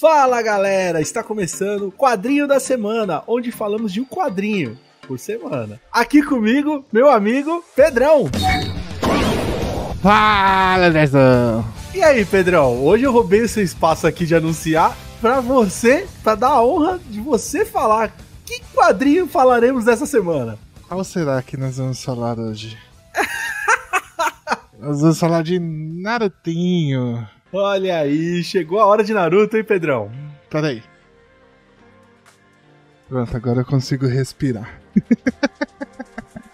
Fala galera, está começando o quadrinho da semana, onde falamos de um quadrinho por semana. Aqui comigo, meu amigo Pedrão. Fala, Dezão! E aí, Pedrão? Hoje eu roubei o seu espaço aqui de anunciar pra você, pra dar a honra de você falar que quadrinho falaremos dessa semana. Qual será que nós vamos falar hoje? nós vamos falar de Narutinho. Olha aí, chegou a hora de Naruto, hein, Pedrão? Peraí. Pronto, agora eu consigo respirar.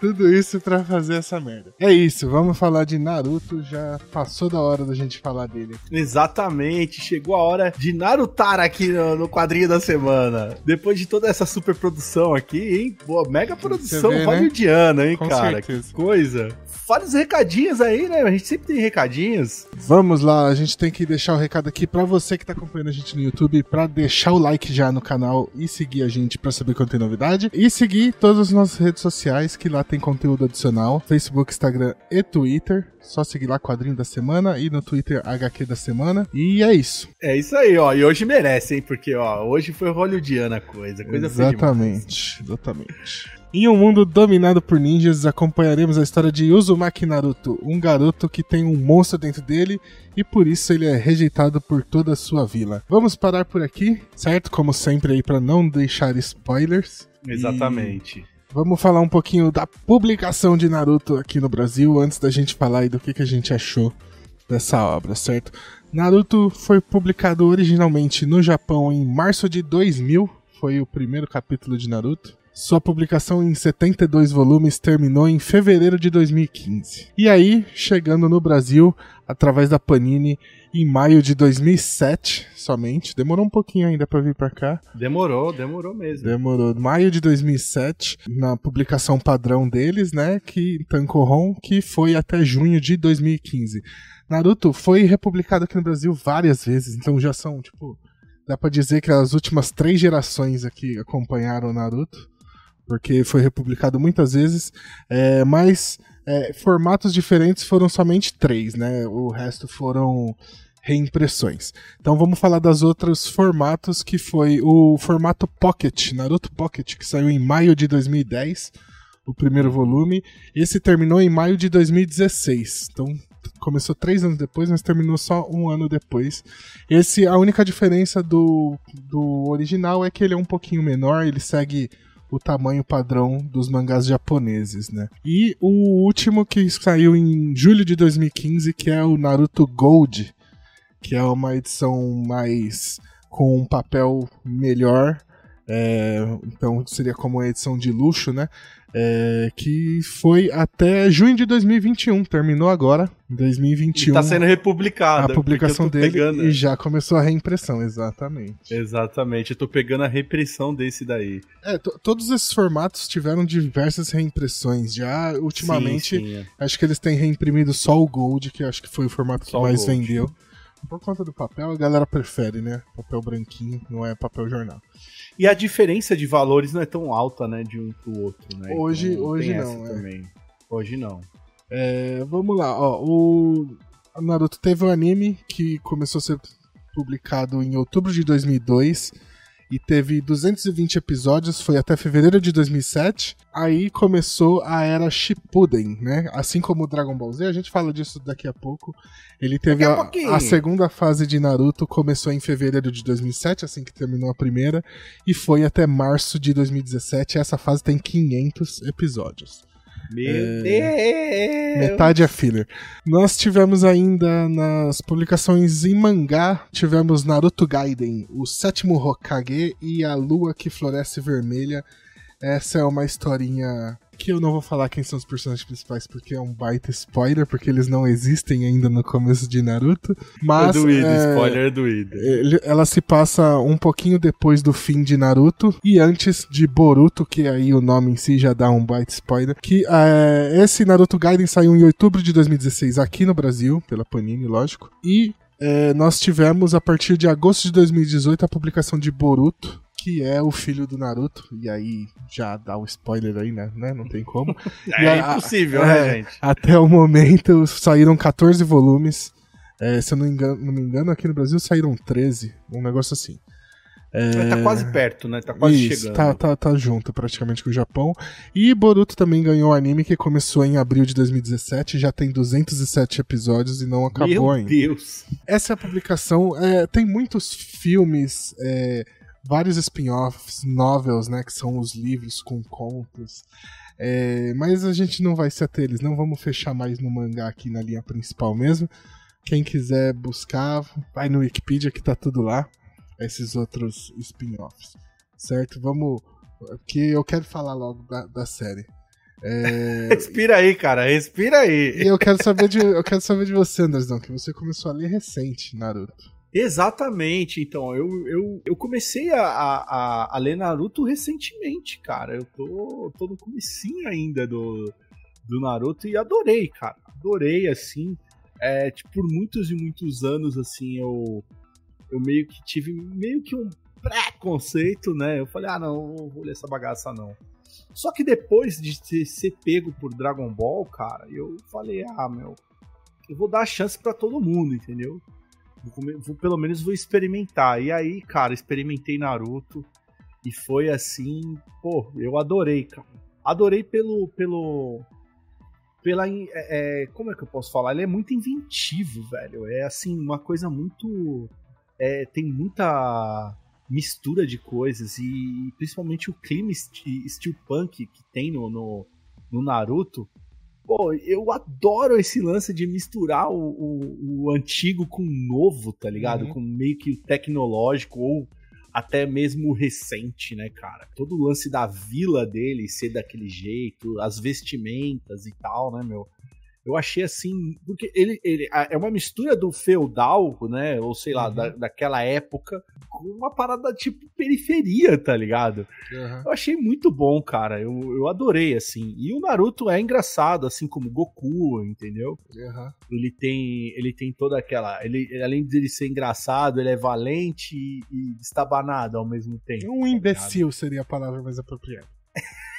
Tudo isso pra fazer essa merda. É isso, vamos falar de Naruto. Já passou da hora da gente falar dele. Exatamente, chegou a hora de Narutar aqui no, no quadrinho da semana. Depois de toda essa super produção aqui, hein? Boa, mega produção vê, né? hollywoodiana, hein, Com cara? certeza. Que coisa. Fale os recadinhos aí, né? A gente sempre tem recadinhos. Vamos lá, a gente tem que deixar o recado aqui pra você que tá acompanhando a gente no YouTube, pra deixar o like já no canal e seguir a gente pra saber quando tem novidade. E seguir todas as nossas redes sociais, que lá tem conteúdo adicional: Facebook, Instagram e Twitter. Só seguir lá Quadrinho da Semana e no Twitter HQ da Semana. E é isso. É isso aí, ó. E hoje merece, hein? Porque, ó, hoje foi hollywoodiana a coisa. Coisa demais. exatamente, exatamente. Em um mundo dominado por ninjas, acompanharemos a história de Uzumaki Naruto, um garoto que tem um monstro dentro dele e por isso ele é rejeitado por toda a sua vila. Vamos parar por aqui, certo? Como sempre aí para não deixar spoilers. Exatamente. Vamos falar um pouquinho da publicação de Naruto aqui no Brasil antes da gente falar aí do que, que a gente achou dessa obra, certo? Naruto foi publicado originalmente no Japão em março de 2000, foi o primeiro capítulo de Naruto. Sua publicação em 72 volumes terminou em fevereiro de 2015. E aí, chegando no Brasil, através da Panini, em maio de 2007 somente. Demorou um pouquinho ainda para vir para cá. Demorou, demorou mesmo. Demorou. Maio de 2007, na publicação padrão deles, né, que Tankohon, que foi até junho de 2015. Naruto foi republicado aqui no Brasil várias vezes, então já são, tipo, dá pra dizer que as últimas três gerações aqui acompanharam o Naruto, porque foi republicado muitas vezes, é, mas é, formatos diferentes foram somente três, né, o resto foram reimpressões. Então vamos falar das outros formatos, que foi o formato Pocket, Naruto Pocket, que saiu em maio de 2010, o primeiro volume. Esse terminou em maio de 2016. Então começou três anos depois, mas terminou só um ano depois. Esse, a única diferença do, do original é que ele é um pouquinho menor, ele segue o tamanho padrão dos mangás japoneses, né? E o último que saiu em julho de 2015, que é o Naruto Gold, que é uma edição mais com um papel melhor. é, então seria como uma edição de luxo, né? É, que foi até junho de 2021, terminou agora, em 2021. E tá sendo republicada. a publicação dele pegando- e já começou a reimpressão, exatamente. Exatamente, eu tô pegando a repressão desse daí. É, to- todos esses formatos tiveram diversas reimpressões. Já ultimamente, Sim, sim, acho que eles têm reimprimido só o Gold, que acho que foi o formato que Só o mais Gold. vendeu. Por conta do papel, a galera prefere, né? Papel branquinho, não é papel jornal. E a diferença de valores não é tão alta, né, de um pro outro, né? Hoje- hoje tem não, é. também. Hoje não. É, vamos lá, ó. O Naruto teve um anime que começou a ser publicado em outubro de 2002 e teve 220 episódios, foi até fevereiro de 2007. Aí começou a era Shippuden, né? Assim como o Dragon Ball Z, a gente fala disso daqui a pouco. Ele teve a a, a segunda fase de Naruto, começou em fevereiro de 2007, assim que terminou a primeira, e foi até março de 2017. Essa fase tem 500 episódios. Meu É. Deus! Metade é filler. Nós tivemos ainda nas publicações em mangá, tivemos Naruto Gaiden, o sétimo Hokage e a lua que floresce vermelha. Essa é uma historinha que eu não vou falar quem são os personagens principais porque é um baita spoiler, porque eles não existem ainda no começo de Naruto. É Mas doído, é, spoiler é doído. ela se passa um pouquinho depois do fim de Naruto e antes de Boruto, que aí o nome em si já dá um baita spoiler. Que é, esse Naruto Gaiden saiu em outubro de 2016 aqui no Brasil, pela Panini, lógico. E é, nós tivemos a partir de agosto de 2018 a publicação de Boruto. Que é o filho do Naruto, e aí já dá o spoiler aí, né? né? Não tem como. É a- impossível, é, né, gente? Até o momento saíram 14 volumes. É, se eu não, engano, não me engano, aqui no Brasil saíram 13, um negócio assim. É... Tá quase perto, né? Tá quase Isso, chegando. Tá, tá, tá junto praticamente com o Japão. E Boruto também ganhou o anime que começou em abril de 2017, já tem 207 episódios e não acabou Meu ainda. Meu Deus! Essa é a publicação. É, tem muitos filmes, é, vários spin-offs, novels, né? Que são os livros com contos. É, mas a gente não vai se ater eles, não vamos fechar mais no mangá aqui na linha principal mesmo. Quem quiser buscar, vai no Wikipedia que tá tudo lá esses outros spin-offs. Certo? Vamos. Que eu quero falar logo da, da série. É... Respira aí, cara, respira aí. E eu quero saber de, eu quero saber de você, Anderson, que você começou a ler recente Naruto. Exatamente, então, eu, eu, eu comecei a, a, a ler Naruto recentemente, cara. Eu tô, tô no comecinho ainda do, do Naruto e adorei, cara. Adorei, assim. É, tipo, por muitos e muitos anos, assim, eu, eu meio que tive meio que um preconceito, né? Eu falei, ah, não, não vou ler essa bagaça, não. Só que depois de ter, ser pego por Dragon Ball, cara, eu falei, ah, meu, eu vou dar a chance para todo mundo, entendeu? Vou, pelo menos vou experimentar. E aí, cara, experimentei Naruto e foi assim, pô, eu adorei, cara. Adorei pelo, pelo, pela, é, é, como é que eu posso falar? Ele é muito inventivo, velho. É assim, uma coisa muito é, tem muita mistura de coisas e principalmente o clima steelpunk que tem no, no, no Naruto. Pô, eu adoro esse lance de misturar o, o, o antigo com o novo, tá ligado? Uhum. Com meio que tecnológico ou até mesmo recente, né, cara? Todo o lance da vila dele ser daquele jeito, as vestimentas e tal, né, meu? Eu achei assim, porque ele, ele é uma mistura do feudal, né, ou sei lá, uhum. da, daquela época, com uma parada tipo periferia, tá ligado? Uhum. Eu achei muito bom, cara, eu, eu adorei, assim. E o Naruto é engraçado, assim como Goku, entendeu? Uhum. Ele tem ele tem toda aquela, ele além de ele ser engraçado, ele é valente e, e estabanado ao mesmo tempo. Um tá imbecil seria a palavra mais apropriada.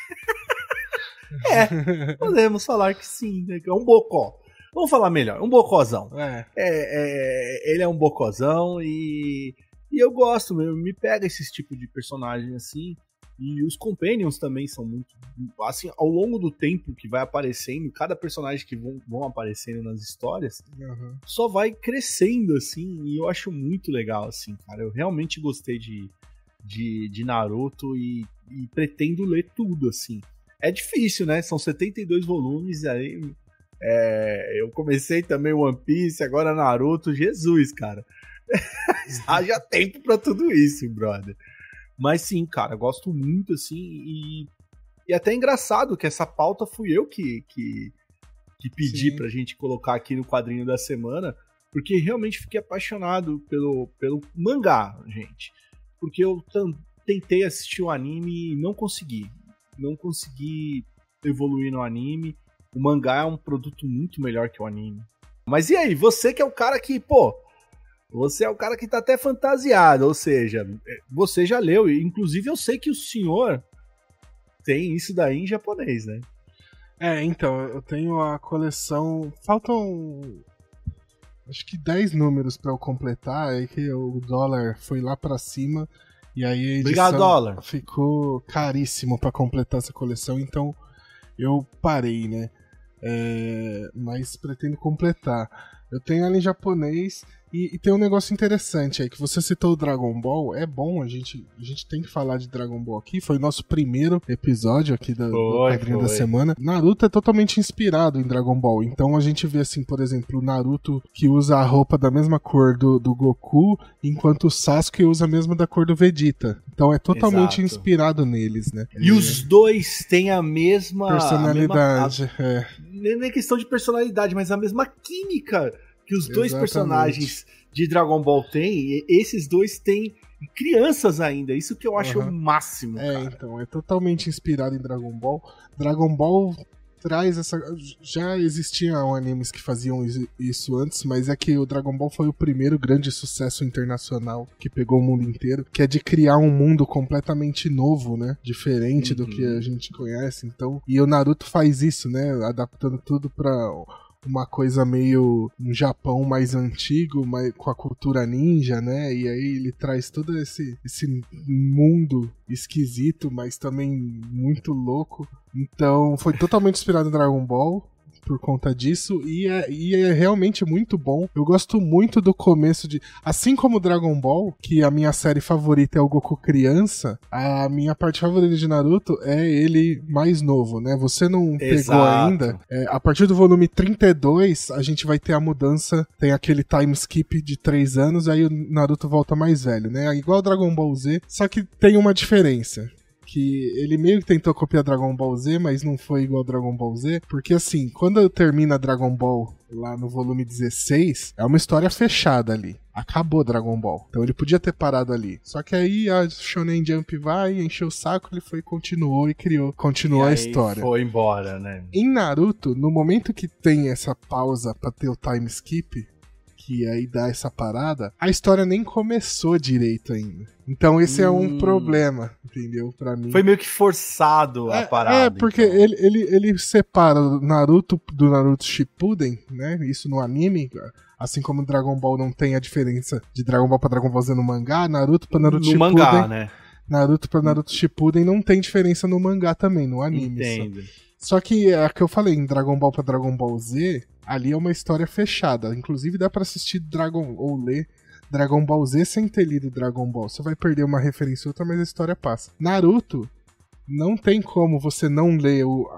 É, podemos falar que sim, né? É um bocó. Vamos falar melhor, um bocózão. É. É, é. ele é um bocózão e, e eu gosto, me pega esse tipo de personagem assim. E os Companions também são muito. Assim, ao longo do tempo que vai aparecendo, cada personagem que vão, vão aparecendo nas histórias uhum. só vai crescendo, assim. E eu acho muito legal, assim, cara. Eu realmente gostei de, de, de Naruto e, e pretendo ler tudo, assim é difícil, né? São 72 volumes, aí é, eu comecei também One Piece, agora Naruto, Jesus, cara. Haja tempo para tudo isso, brother. Mas sim, cara, gosto muito, assim, e, e até é engraçado que essa pauta fui eu que, que, que pedi sim. pra gente colocar aqui no quadrinho da semana, porque realmente fiquei apaixonado pelo, pelo mangá, gente. Porque eu tentei assistir o anime e não consegui não consegui evoluir no anime. O mangá é um produto muito melhor que o anime. Mas e aí, você que é o cara que, pô, você é o cara que tá até fantasiado, ou seja, você já leu, inclusive eu sei que o senhor tem isso daí em japonês, né? É, então, eu tenho a coleção. Faltam. Acho que 10 números para eu completar, aí que o dólar foi lá para cima. E aí a Obrigado, dólar. ficou caríssimo para completar essa coleção, então eu parei, né? É, mas pretendo completar. Eu tenho ela em japonês e, e, tem um negócio interessante aí, que você citou o Dragon Ball, é bom, a gente, a gente tem que falar de Dragon Ball aqui, foi o nosso primeiro episódio aqui da, foi, do da semana. Naruto é totalmente inspirado em Dragon Ball, então a gente vê assim, por exemplo, o Naruto que usa a roupa da mesma cor do, do Goku, enquanto o Sasuke usa a mesma da cor do Vegeta. Então é totalmente Exato. inspirado neles, né? E é... os dois têm a mesma... Personalidade, a mesma, a... é. Nem é questão de personalidade, mas a mesma química que os dois Exatamente. personagens de Dragon Ball têm, esses dois têm crianças ainda. Isso que eu acho uhum. o máximo. É, cara. então, é totalmente inspirado em Dragon Ball. Dragon Ball traz essa. Já existiam animes que faziam isso antes, mas é que o Dragon Ball foi o primeiro grande sucesso internacional que pegou o mundo inteiro, que é de criar um mundo completamente novo, né? Diferente uhum. do que uhum. a gente conhece. Então, e o Naruto faz isso, né? Adaptando tudo para uma coisa meio um Japão mais antigo, mas com a cultura ninja, né? E aí ele traz todo esse, esse mundo esquisito, mas também muito louco. Então foi totalmente inspirado em Dragon Ball por conta disso e é, e é realmente muito bom. Eu gosto muito do começo de. Assim como Dragon Ball, que a minha série favorita é o Goku criança, a minha parte favorita de Naruto é ele mais novo, né? Você não Exato. pegou ainda. É, a partir do volume 32, a gente vai ter a mudança. Tem aquele time skip de 3 anos, aí o Naruto volta mais velho, né? Igual Dragon Ball Z, só que tem uma diferença que ele meio que tentou copiar Dragon Ball Z, mas não foi igual Dragon Ball Z, porque assim, quando termina Dragon Ball lá no volume 16, é uma história fechada ali. Acabou Dragon Ball. Então ele podia ter parado ali. Só que aí a Shonen Jump vai, encheu o saco, ele foi continuou e criou, continuou e a história. Foi embora, né? Em Naruto, no momento que tem essa pausa para ter o time skip, que aí dá essa parada, a história nem começou direito ainda. Então esse hum. é um hum. problema, entendeu? Para mim. Foi meio que forçado a é, parada. É, porque então. ele, ele, ele separa Naruto do Naruto Shippuden, né? Isso no anime, assim como Dragon Ball não tem a diferença de Dragon Ball para Dragon Ball Z no mangá, Naruto para Naruto no Shippuden. mangá, né? Naruto para Naruto Shippuden não tem diferença no mangá também, no anime. Entendo. Só, só que é a que eu falei, em Dragon Ball para Dragon Ball Z, ali é uma história fechada. Inclusive dá para assistir Dragon ou ler Dragon Ball Z sem ter lido Dragon Ball. Você vai perder uma referência ou outra, mas a história passa. Naruto não tem como você não ler o,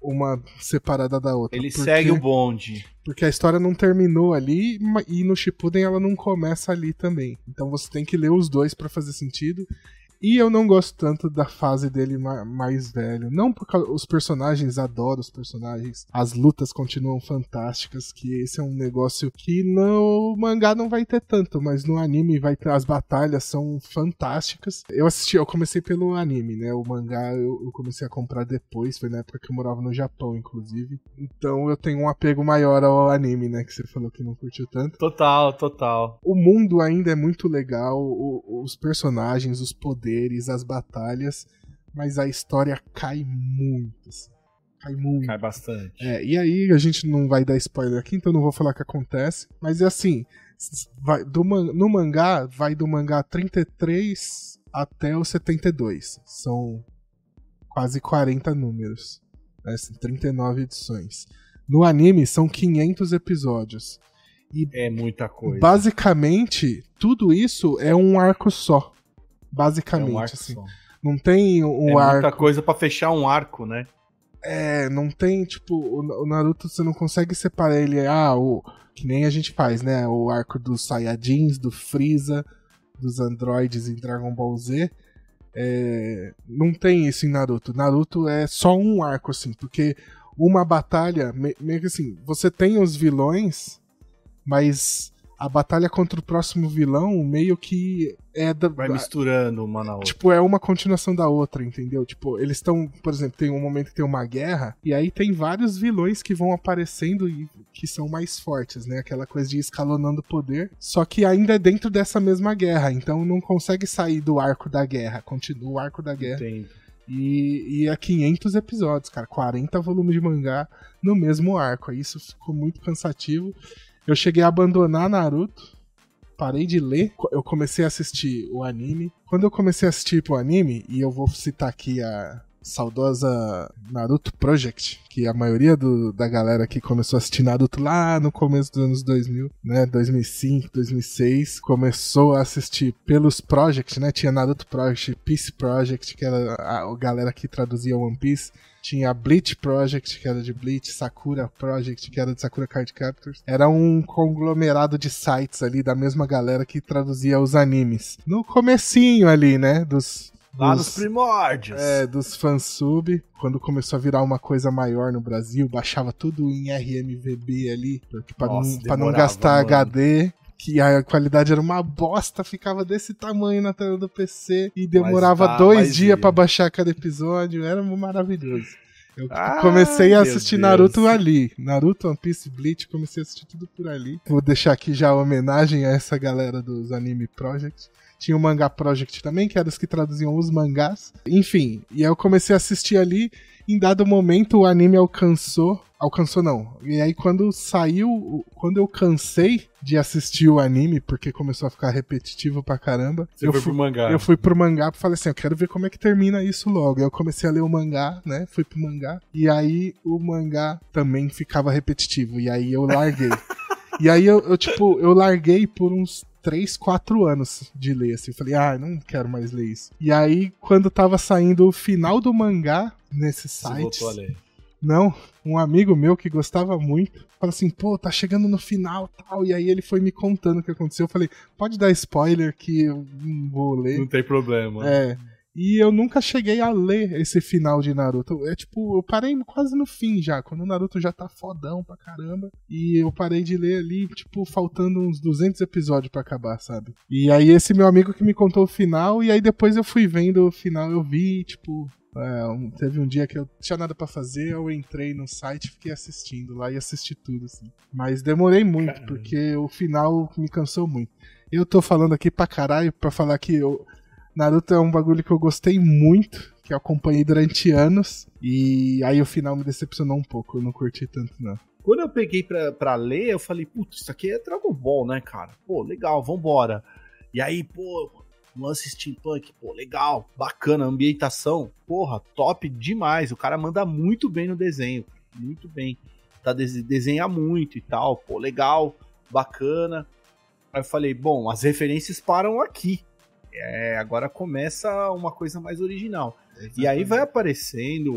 uma separada da outra. Ele porque, segue o bonde. Porque a história não terminou ali e no Shippuden ela não começa ali também. Então você tem que ler os dois para fazer sentido. E eu não gosto tanto da fase dele mais velho. Não porque os personagens, adoro os personagens. As lutas continuam fantásticas, que esse é um negócio que no mangá não vai ter tanto, mas no anime vai ter. As batalhas são fantásticas. Eu assisti, eu comecei pelo anime, né? O mangá eu, eu comecei a comprar depois, foi na época que eu morava no Japão, inclusive. Então eu tenho um apego maior ao anime, né? Que você falou que não curtiu tanto. Total, total. O mundo ainda é muito legal, o, os personagens, os poderes poderes, as batalhas, mas a história cai muito. Assim. Cai muito. Cai bastante. É, e aí a gente não vai dar spoiler aqui, então não vou falar o que acontece. Mas é assim: vai, do, no mangá, vai do mangá 33 até o 72. São quase 40 números. Né? 39 edições. No anime são 500 episódios. E é muita coisa. Basicamente, tudo isso é um arco só. Basicamente, é um assim. Só. Não tem um é arco. muita coisa para fechar um arco, né? É, não tem, tipo, o Naruto você não consegue separar ele, ah, o, que nem a gente faz, né? O arco dos Saiyajins, do Freeza, dos androides em Dragon Ball Z. É, não tem isso em Naruto. Naruto é só um arco, assim, porque uma batalha, meio que assim, você tem os vilões, mas a batalha contra o próximo vilão meio que é da, vai misturando uma na outra. Tipo, é uma continuação da outra, entendeu? Tipo, eles estão, por exemplo, tem um momento que tem uma guerra e aí tem vários vilões que vão aparecendo e que são mais fortes, né? Aquela coisa de escalonando poder, só que ainda é dentro dessa mesma guerra, então não consegue sair do arco da guerra, continua o arco da guerra. Entendo. E, e é 500 episódios, cara, 40 volumes de mangá no mesmo arco. Aí isso ficou muito cansativo. Eu cheguei a abandonar Naruto, parei de ler, eu comecei a assistir o anime. Quando eu comecei a assistir o anime, e eu vou citar aqui a saudosa Naruto Project, que a maioria do, da galera que começou a assistir Naruto lá no começo dos anos 2000, né, 2005, 2006, começou a assistir pelos Project, né, tinha Naruto Project, Peace Project, que era a, a galera que traduzia One Piece, tinha a Bleach Project, que era de Bleach, Sakura Project, que era de Sakura Card Captors. Era um conglomerado de sites ali da mesma galera que traduzia os animes. No comecinho ali, né, dos Lá dos, nos primórdios. É, dos fansub. Quando começou a virar uma coisa maior no Brasil, baixava tudo em RMVB ali, pra, Nossa, não, pra não gastar mano. HD que a qualidade era uma bosta, ficava desse tamanho na tela do PC e demorava tá, dois dias para baixar cada episódio, era maravilhoso. Eu ah, comecei a assistir Naruto ali. Naruto, One Piece, Bleach, comecei a assistir tudo por ali. Vou deixar aqui já a homenagem a essa galera dos Anime Project Tinha o Manga Project também, que era os que traduziam os mangás. Enfim, e aí eu comecei a assistir ali. Em dado momento, o anime alcançou. Alcançou não. E aí, quando saiu. Quando eu cansei de assistir o anime, porque começou a ficar repetitivo pra caramba. Você eu foi fui, pro mangá. Eu fui pro mangá e falei assim: eu quero ver como é que termina isso logo. Aí eu comecei a ler o mangá, né? Fui pro mangá. E aí o mangá também ficava repetitivo. E aí eu larguei. e aí eu, eu, tipo, eu larguei por uns 3, 4 anos de ler, assim. Falei, ah, não quero mais ler isso. E aí, quando tava saindo o final do mangá nesse site. Não, um amigo meu que gostava muito, falou assim, pô, tá chegando no final tal. E aí ele foi me contando o que aconteceu. Eu falei, pode dar spoiler que eu não vou ler. Não tem problema. É. E eu nunca cheguei a ler esse final de Naruto. É tipo, eu parei quase no fim já, quando o Naruto já tá fodão pra caramba. E eu parei de ler ali, tipo, faltando uns 200 episódios pra acabar, sabe? E aí esse meu amigo que me contou o final, e aí depois eu fui vendo o final, eu vi, tipo, é, um- teve um dia que eu tinha nada pra fazer, eu entrei no site e fiquei assistindo lá e assisti tudo, assim. Mas demorei muito, Caramba. porque o final me cansou muito. Eu tô falando aqui pra caralho pra falar que eu, Naruto é um bagulho que eu gostei muito, que eu acompanhei durante anos, e aí o final me decepcionou um pouco, eu não curti tanto, não. Quando eu peguei pra, pra ler, eu falei, putz, isso aqui é Dragon Ball, né, cara? Pô, legal, vambora. E aí, pô, lance steampunk, pô, legal, bacana, ambientação, porra, top demais. O cara manda muito bem no desenho, muito bem. Tá des- desenha muito e tal, pô, legal, bacana. Aí eu falei, bom, as referências param aqui. É, agora começa uma coisa mais original. E aí vai aparecendo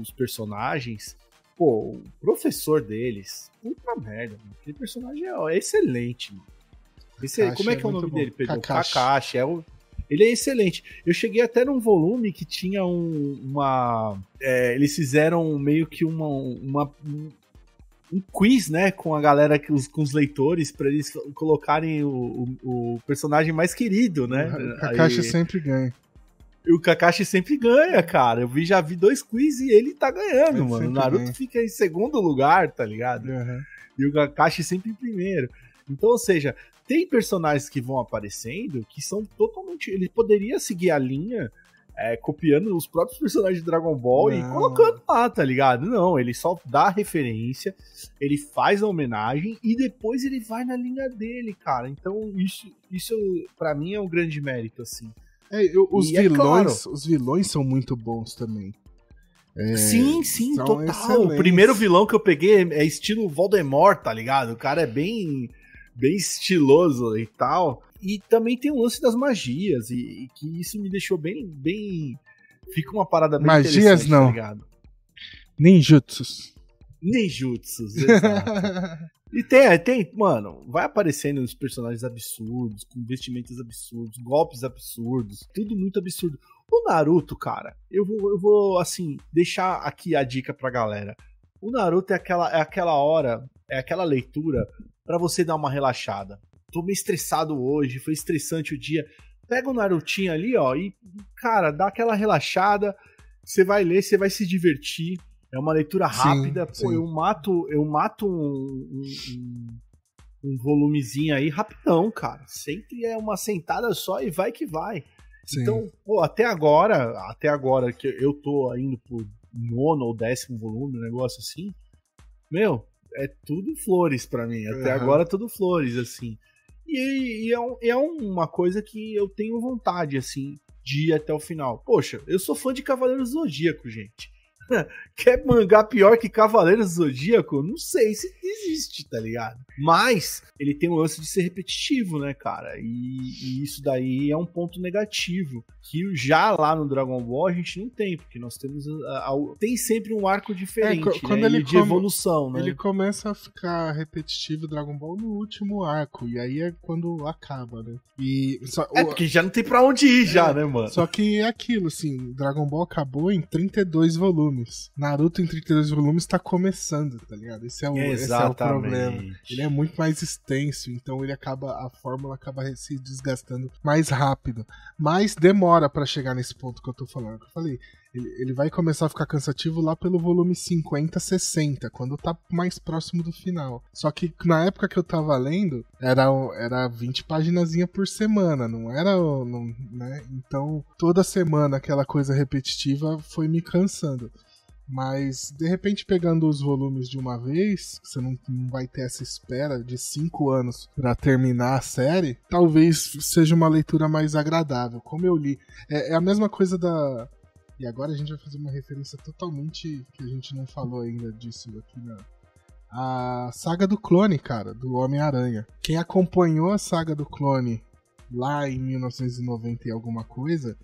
os personagens. Pô, o professor deles. Puta merda, mano. Aquele personagem é, é excelente, mano. Esse- Kakashi como é é que é o muito nome bom. dele, Pedro? Kakashi. Kakashi. É o, ele é excelente. Eu cheguei até num volume que tinha um, uma. é, eles fizeram meio que uma, uma- um, quiz, né, com a galera, que os- com os leitores, pra eles colocarem o, o- o personagem mais querido, né? O Kakashi Aí- sempre ganha. e o Kakashi sempre ganha, cara. Eu vi, já vi dois quiz e ele tá ganhando, Ele mano. O Naruto ganha. fica em segundo lugar, tá ligado? Uhum. E o Kakashi sempre em primeiro. Então, ou seja, tem personagens que vão aparecendo que são totalmente. Ele poderia seguir a linha é, copiando os próprios personagens de Dragon Ball e Não. colocando lá, tá ligado? Não, ele só dá referência, ele faz a homenagem e depois ele vai na linha dele, cara. Então, isso, isso para mim é um grande mérito, assim. É, eu- os E é vilões, os vilões são muito bons também. É, Sim, sim, total. excelentes. O primeiro vilão que eu peguei é estilo Voldemort, tá ligado? O cara é bem, bem estiloso e tal. E também tem o lance das magias, e, e que isso me deixou bem, bem. Fica uma parada bem Magias, interessante, não. tá ligado? Ninjutsus. Ninjutsus, exato. E tem, tem, mano, vai aparecendo uns personagens absurdos, com vestimentos absurdos, golpes absurdos, tudo muito absurdo. O Naruto, cara, eu vou, eu vou assim, deixar aqui a dica pra galera. O Naruto é aquela, é aquela hora, é aquela leitura pra você dar uma relaxada. Tô meio estressado hoje, foi estressante o dia. Pega o Narutinho ali, ó, e, cara, dá aquela relaxada. Você vai ler, você vai se divertir. É uma leitura Sim, rápida. Pô, sim. eu mato, eu mato um, um, um- um volumezinho aí rapidão, cara. Sempre é uma sentada só e vai que vai. Sim. Então, pô, até agora, até agora que eu tô indo pro nono ou décimo volume, um negócio assim, meu, é tudo flores pra mim. Até Aham. agora, tudo flores, assim. E, e é, é uma coisa que eu tenho vontade, assim, de ir até o final. Poxa, eu sou fã de Cavaleiros do Zodíaco, gente. Quer mangá pior que Cavaleiros do Zodíaco? Não sei se existe, tá ligado? Mas ele tem o lance de ser repetitivo, né, cara? E, e isso daí é um ponto negativo. Que já lá no Dragon Ball a gente não tem, porque nós temos. a- a- tem sempre um arco diferente, É, quando né? ele de come- evolução, né? Ele começa a ficar repetitivo Dragon Ball no último arco, e aí é quando acaba, né? E só, É, o- porque já não tem pra onde ir, já, É, né, mano? só que é aquilo, assim, Dragon Ball acabou em 32 volumes. Naruto em 32 volumes tá começando, tá ligado? Esse é o, esse é o problema. Ele é muito mais extenso, então ele acaba a fórmula acaba se desgastando mais rápido, mas demora pra chegar nesse ponto que eu tô falando. Eu falei, Ele, ele vai começar a ficar cansativo lá pelo volume 50, 60, quando tá mais próximo do final. Só que na época que eu tava lendo, era, era 20 páginas por semana, não era. Não, né? Então, toda semana aquela coisa repetitiva foi me cansando. Mas, de repente, pegando os volumes de uma vez, você não, não vai ter essa espera de cinco anos para terminar a série, talvez seja uma leitura mais agradável. Como eu li. É, é, a mesma coisa da. E agora a gente vai fazer uma referência totalmente que a gente não falou ainda disso aqui na. A saga do clone, cara, do Homem-Aranha. Quem acompanhou a saga do clone lá em 1990 e alguma coisa,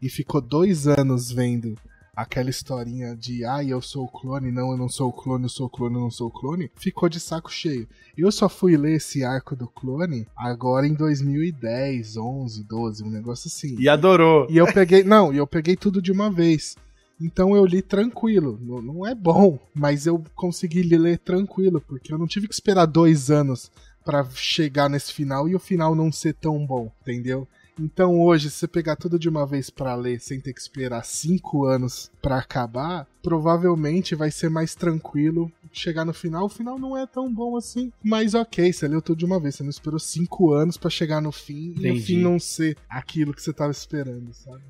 e ficou dois anos vendo aquela historinha de ah, eu sou o clone, não, eu não sou o clone, eu sou o clone, eu não sou o clone, ficou de saco cheio. Eu só fui ler esse arco do clone agora em 2010, 11, 12, um negócio assim. E adorou. E eu peguei, não, e eu peguei tudo de uma vez. Então eu li tranquilo. Não, não é bom, mas eu consegui ler tranquilo, porque eu não tive que esperar dois anos para chegar nesse final e o final não ser tão bom, entendeu? Então hoje, se você pegar tudo de uma vez para ler sem ter que esperar cinco anos para acabar, provavelmente vai ser mais tranquilo chegar no final. O final não é tão bom assim, mas ok, você leu tudo de uma vez. Você não esperou cinco anos para chegar no fim Entendi. e o fim não ser aquilo que você tava esperando, sabe?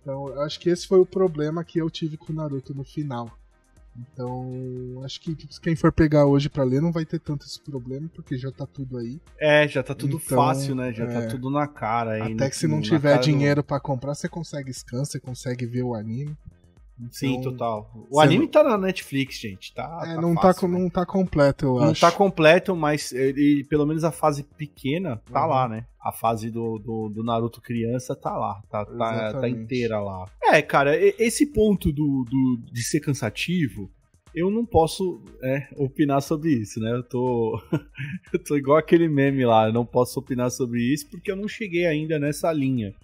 Então, eu acho que esse foi o problema que eu tive com o Naruto no final. Então, acho que quem for pegar hoje para ler não vai ter tanto esse problema, porque já tá tudo aí. É, já tá tudo então, fácil, né? Já tá é, tá tudo na cara aí. Até que se não tiver dinheiro do... para comprar, você consegue scan, você consegue ver o anime. Então, Sim, total. O anime tá na Netflix, gente. Tá, é, tá não, fácil, tá, né? não tá completo, eu não acho. Não tá completo, mas ele, pelo menos a fase pequena tá uhum. lá, né? A fase do, do, do, Naruto criança tá lá. Tá, tá, tá inteira lá. É, cara, esse ponto do, do, de ser cansativo eu não posso é, opinar sobre isso, né? Eu tô, eu tô igual aquele meme lá, eu não posso opinar sobre isso porque eu não cheguei ainda nessa linha.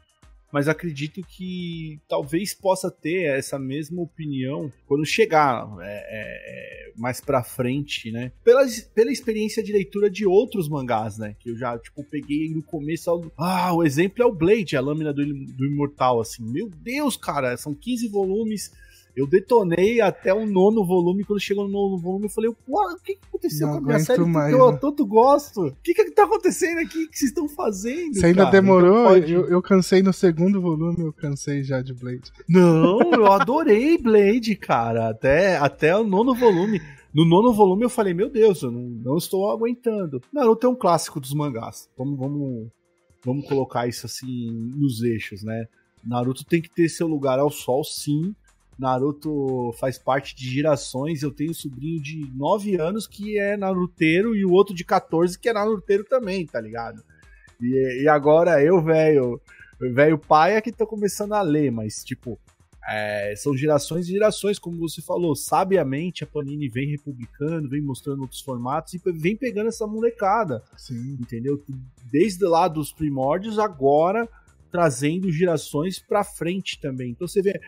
Mas acredito que talvez possa ter essa mesma opinião quando chegar é, é, é, mais pra frente, né? Pela, pela experiência de leitura de outros mangás, né? Que eu já, tipo, peguei no começo. Ah, o exemplo é o Blade, a lâmina do, do Imortal, assim. Meu Deus, cara, são 15 volumes eu detonei até o nono volume. Quando chegou no nono volume, eu falei: o que, que aconteceu não com a minha série mais, que eu né? tanto gosto? O que, que tá acontecendo aqui? O que vocês estão fazendo? Você ainda cara? demorou? Então eu, eu cansei no segundo volume, eu cansei já de Blade. Não, eu adorei Blade, cara. Até, até o nono volume. No nono volume eu falei, meu Deus, eu não, não estou aguentando. Naruto é um clássico dos mangás. Vamos, vamos, vamos colocar isso assim nos eixos, né? Naruto tem que ter seu lugar ao sol, sim. Naruto faz parte de gerações. Eu tenho um sobrinho de 9 anos que é Naruteiro e o outro de 14 que é Naruteiro também, tá ligado? E, e agora eu, velho, velho pai é que tô começando a ler, mas tipo, é, são gerações e gerações, como você falou. Sabiamente a Panini vem republicando, vem mostrando outros formatos e vem pegando essa molecada. Sim. Entendeu? Desde lá dos primórdios, agora trazendo gerações pra frente também. Então você vê,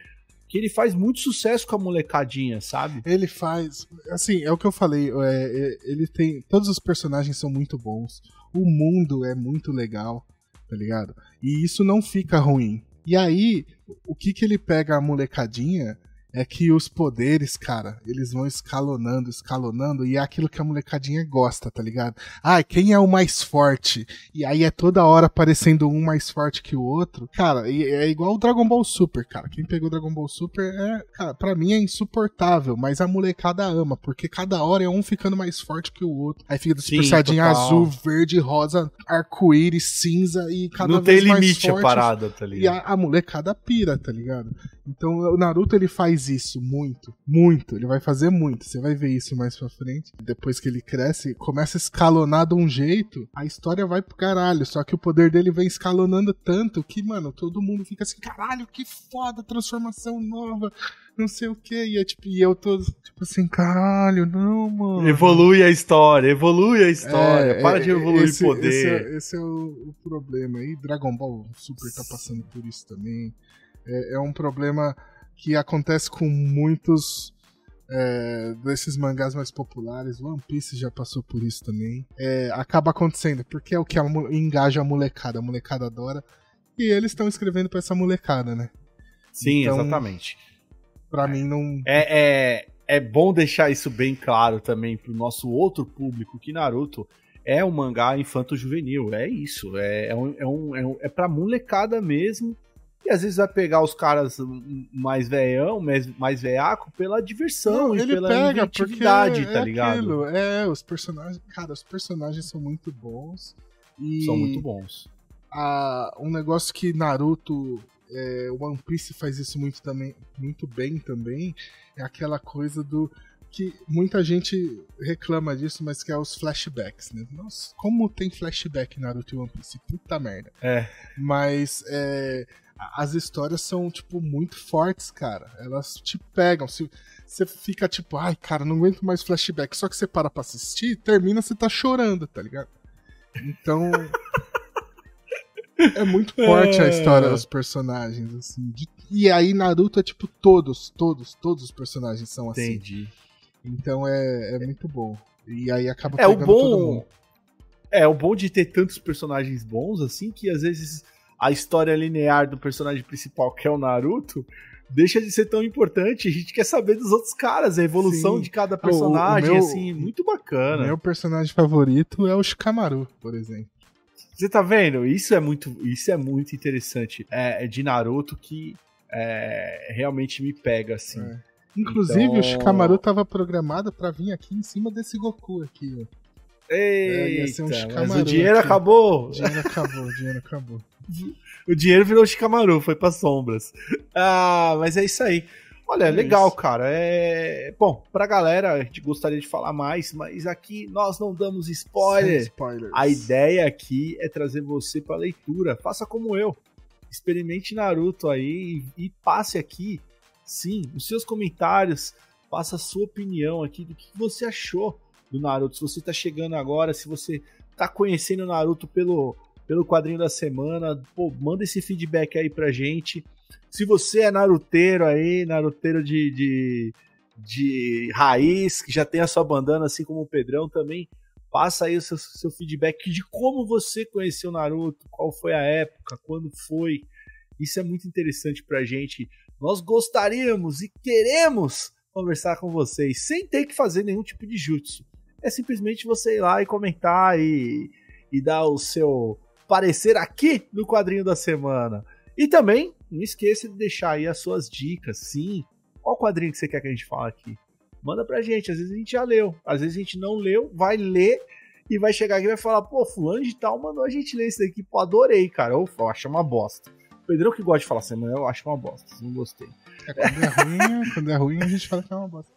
que ele faz muito sucesso com a molecadinha, sabe? Ele faz. Assim, é o que eu falei. É, é, ele tem. Todos os personagens são muito bons. O mundo é muito legal, tá ligado? E isso não fica ruim. E aí, o que que ele pega a molecadinha é que os poderes, cara, eles vão escalonando, escalonando, e é aquilo que a molecadinha gosta, tá ligado? Ah, quem é o mais forte? E aí é toda hora aparecendo um mais forte que o outro. Cara, é igual o Dragon Ball Super, cara. Quem pegou o Dragon Ball Super é, cara, pra mim é insuportável, mas a molecada ama, porque cada hora é um ficando mais forte que o outro. Aí fica Saiyajin azul, verde, rosa, arco-íris, cinza e cada Não vez mais Não tem limite a parada, tá ligado? E a, a molecada pira, tá ligado? Então o Naruto ele faz isso muito, muito. Ele vai fazer muito. Você vai ver isso mais pra frente. Depois que ele cresce, começa a escalonar de um jeito, a história vai pro caralho. Só que o poder dele vem escalonando tanto que, mano, todo mundo fica assim, caralho, que foda, transformação nova, não sei o que. E, é, tipo, e eu tô tipo assim, caralho, não, mano. Evolui a história, evolui a história. É, Para é, de evoluir esse, poder. Esse é, esse é o, o problema. E Dragon Ball Super tá passando por isso também é, é um problema que acontece com muitos é, desses mangás mais populares. One Piece já passou por isso também. É, acaba acontecendo, porque é o que engaja a molecada. A molecada adora. E eles estão escrevendo para essa molecada, né? Sim, então, exatamente. Pra mim não. É, é, é bom deixar isso bem claro também pro nosso outro público que Naruto é um mangá infanto-juvenil. É isso. É, é, um, é, um, é, um, é pra molecada mesmo. E às vezes vai pegar os caras mais veião, mais, mais veiaco, pela diversão Não, e pela pega inventividade, tá é ligado? Aquilo, é, os personagens. Cara, os personagens são muito bons. E são muito bons. A, um negócio que Naruto. É, One Piece faz isso muito, também, muito bem também. É aquela coisa do que muita gente reclama disso, mas que é os flashbacks, né? Nossa, como tem flashback Naruto e One Piece? Puta merda. É. Mas é, as histórias são, tipo, muito fortes, cara. Elas te pegam. Se, você fica tipo, ai, cara, não aguento mais flashback. Só que você para pra assistir, termina, você tá chorando, tá ligado? Então. é muito forte a é. história dos personagens, assim. De, e aí, Naruto é tipo, todos, todos, todos os personagens são assim. Entendi. Então é, é muito bom. E aí acaba é, pegando o bom, todo mundo. É, o bom de ter tantos personagens bons, assim, que às vezes a história linear do personagem principal, que é o Naruto, deixa de ser tão importante. A gente quer saber dos outros caras, a evolução Sim. de cada personagem, o, o meu, assim, muito bacana. Meu personagem favorito é o Shikamaru, por exemplo. Você tá vendo? Isso é muito, isso é muito interessante. É, é de Naruto que é, realmente me pega, assim. É. Inclusive, então... o Shikamaru tava programado para vir aqui em cima desse Goku aqui, ó. Eita, é, um mas o dinheiro aqui. acabou. O dinheiro acabou, o dinheiro acabou. o dinheiro virou Shikamaru, foi para sombras. Ah, mas é isso aí. Olha, é legal, isso. cara. É bom pra galera. A gente gostaria de falar mais, mas aqui nós não damos spoiler. A ideia aqui é trazer você para leitura. Faça como eu. Experimente Naruto aí e passe aqui sim, os seus comentários, faça a sua opinião aqui do que você achou do Naruto. Se você está chegando agora, se você está conhecendo o Naruto pelo, pelo quadrinho da semana, pô, manda esse feedback aí pra gente. Se você é naruteiro aí, naruteiro de, de, de raiz, que já tem a sua bandana, assim como o Pedrão também, passa aí o seu, seu feedback de como você conheceu o Naruto, qual foi a época, quando foi. Isso é muito interessante pra gente nós gostaríamos e queremos conversar com vocês sem ter que fazer nenhum tipo de jutsu. É simplesmente você ir lá e comentar e, e dar o seu parecer aqui no quadrinho da semana. E também, não esqueça de deixar aí as suas dicas, sim. Qual quadrinho que você quer que a gente fale aqui? Manda pra gente, às vezes a gente já leu, às vezes a gente não leu, vai ler e vai chegar aqui e vai falar, pô, fulano de tal mandou a gente ler isso daqui, pô, adorei, cara, eu acho uma bosta. Pedrão que gosta de falar assim, mas eu acho uma bosta. Não gostei. É, quando é ruim, quando é ruim, a gente fala que é uma bosta.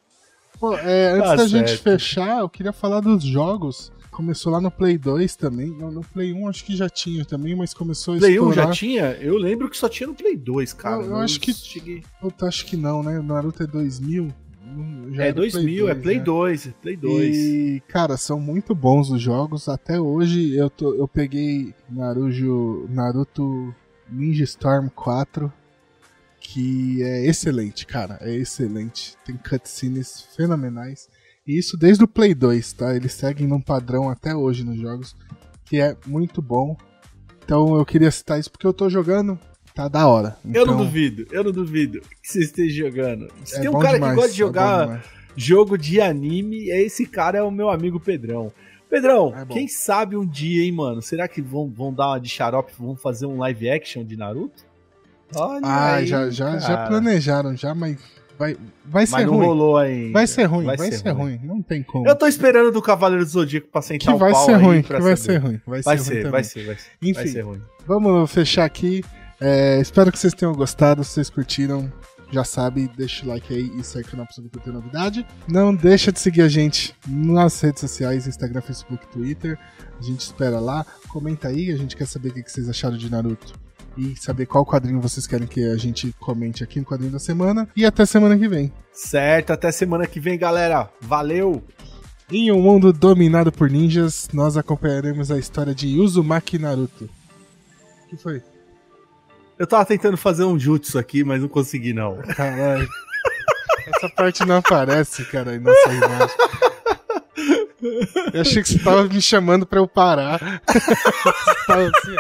Pô, é, antes tá da certo. gente fechar, eu queria falar dos jogos. Começou lá no Play 2 também. No, Play 1 acho que já tinha também, mas começou a Play estourar. 1 já tinha? Eu lembro que só tinha no Play 2, cara. Eu, eu acho que. Cheguei... Puta, acho que não, né? Naruto é 2000. Já é 2000, 2, é Play né? 2, é Play 2. E, cara, são muito bons os jogos. Até hoje eu, tô, eu peguei Naruto, Naruto Ninja Storm 4, que é excelente, cara. É excelente. Tem cutscenes fenomenais. E isso desde o Play 2, tá? Eles seguem num padrão até hoje nos jogos, que é muito bom. Então eu queria citar isso porque eu tô jogando, tá da hora. Então... Eu não então duvido, eu não duvido que você esteja jogando. Se é tem um cara demais, que gosta de é jogar é jogo de anime, esse cara é o meu amigo Pedrão. Pedrão, é quem sabe um dia, hein, mano? Será que vão, vão dar uma de xarope vão fazer um live action de Naruto? Olha ah, aí, já, já, já planejaram, já, mas vai, vai ser mas não ruim. rolou ainda. Vai ser ruim, vai, vai ser, ser ruim. ruim. Não tem como. Eu tô esperando do Cavaleiro do Zodíaco pra sentar que vai o pau ser ruim, que vai ser ruim. Vai, vai ser, ser, vai ser, vai ser, Enfim, vai ser ruim. Vamos fechar aqui. É, espero que vocês tenham gostado, se vocês curtiram já sabe, deixa o like aí e segue o canal pra saber tem novidade. Não deixa de seguir a gente nas redes sociais, Instagram, Facebook, Twitter. A gente espera lá. Comenta aí, a gente quer saber o que vocês acharam de Naruto. E saber qual quadrinho vocês querem que a gente comente aqui no quadrinho da semana. E até semana que vem. Certo, até semana que vem, galera. Valeu! Em um mundo dominado por ninjas, nós acompanharemos a história de Uzumaki Naruto. O que foi? Eu tava tentando fazer um jutsu aqui, mas não consegui, não. Caralho. Essa parte não aparece, cara, em nossa imagem. Eu achei que você tava me chamando pra eu parar. você tava assim.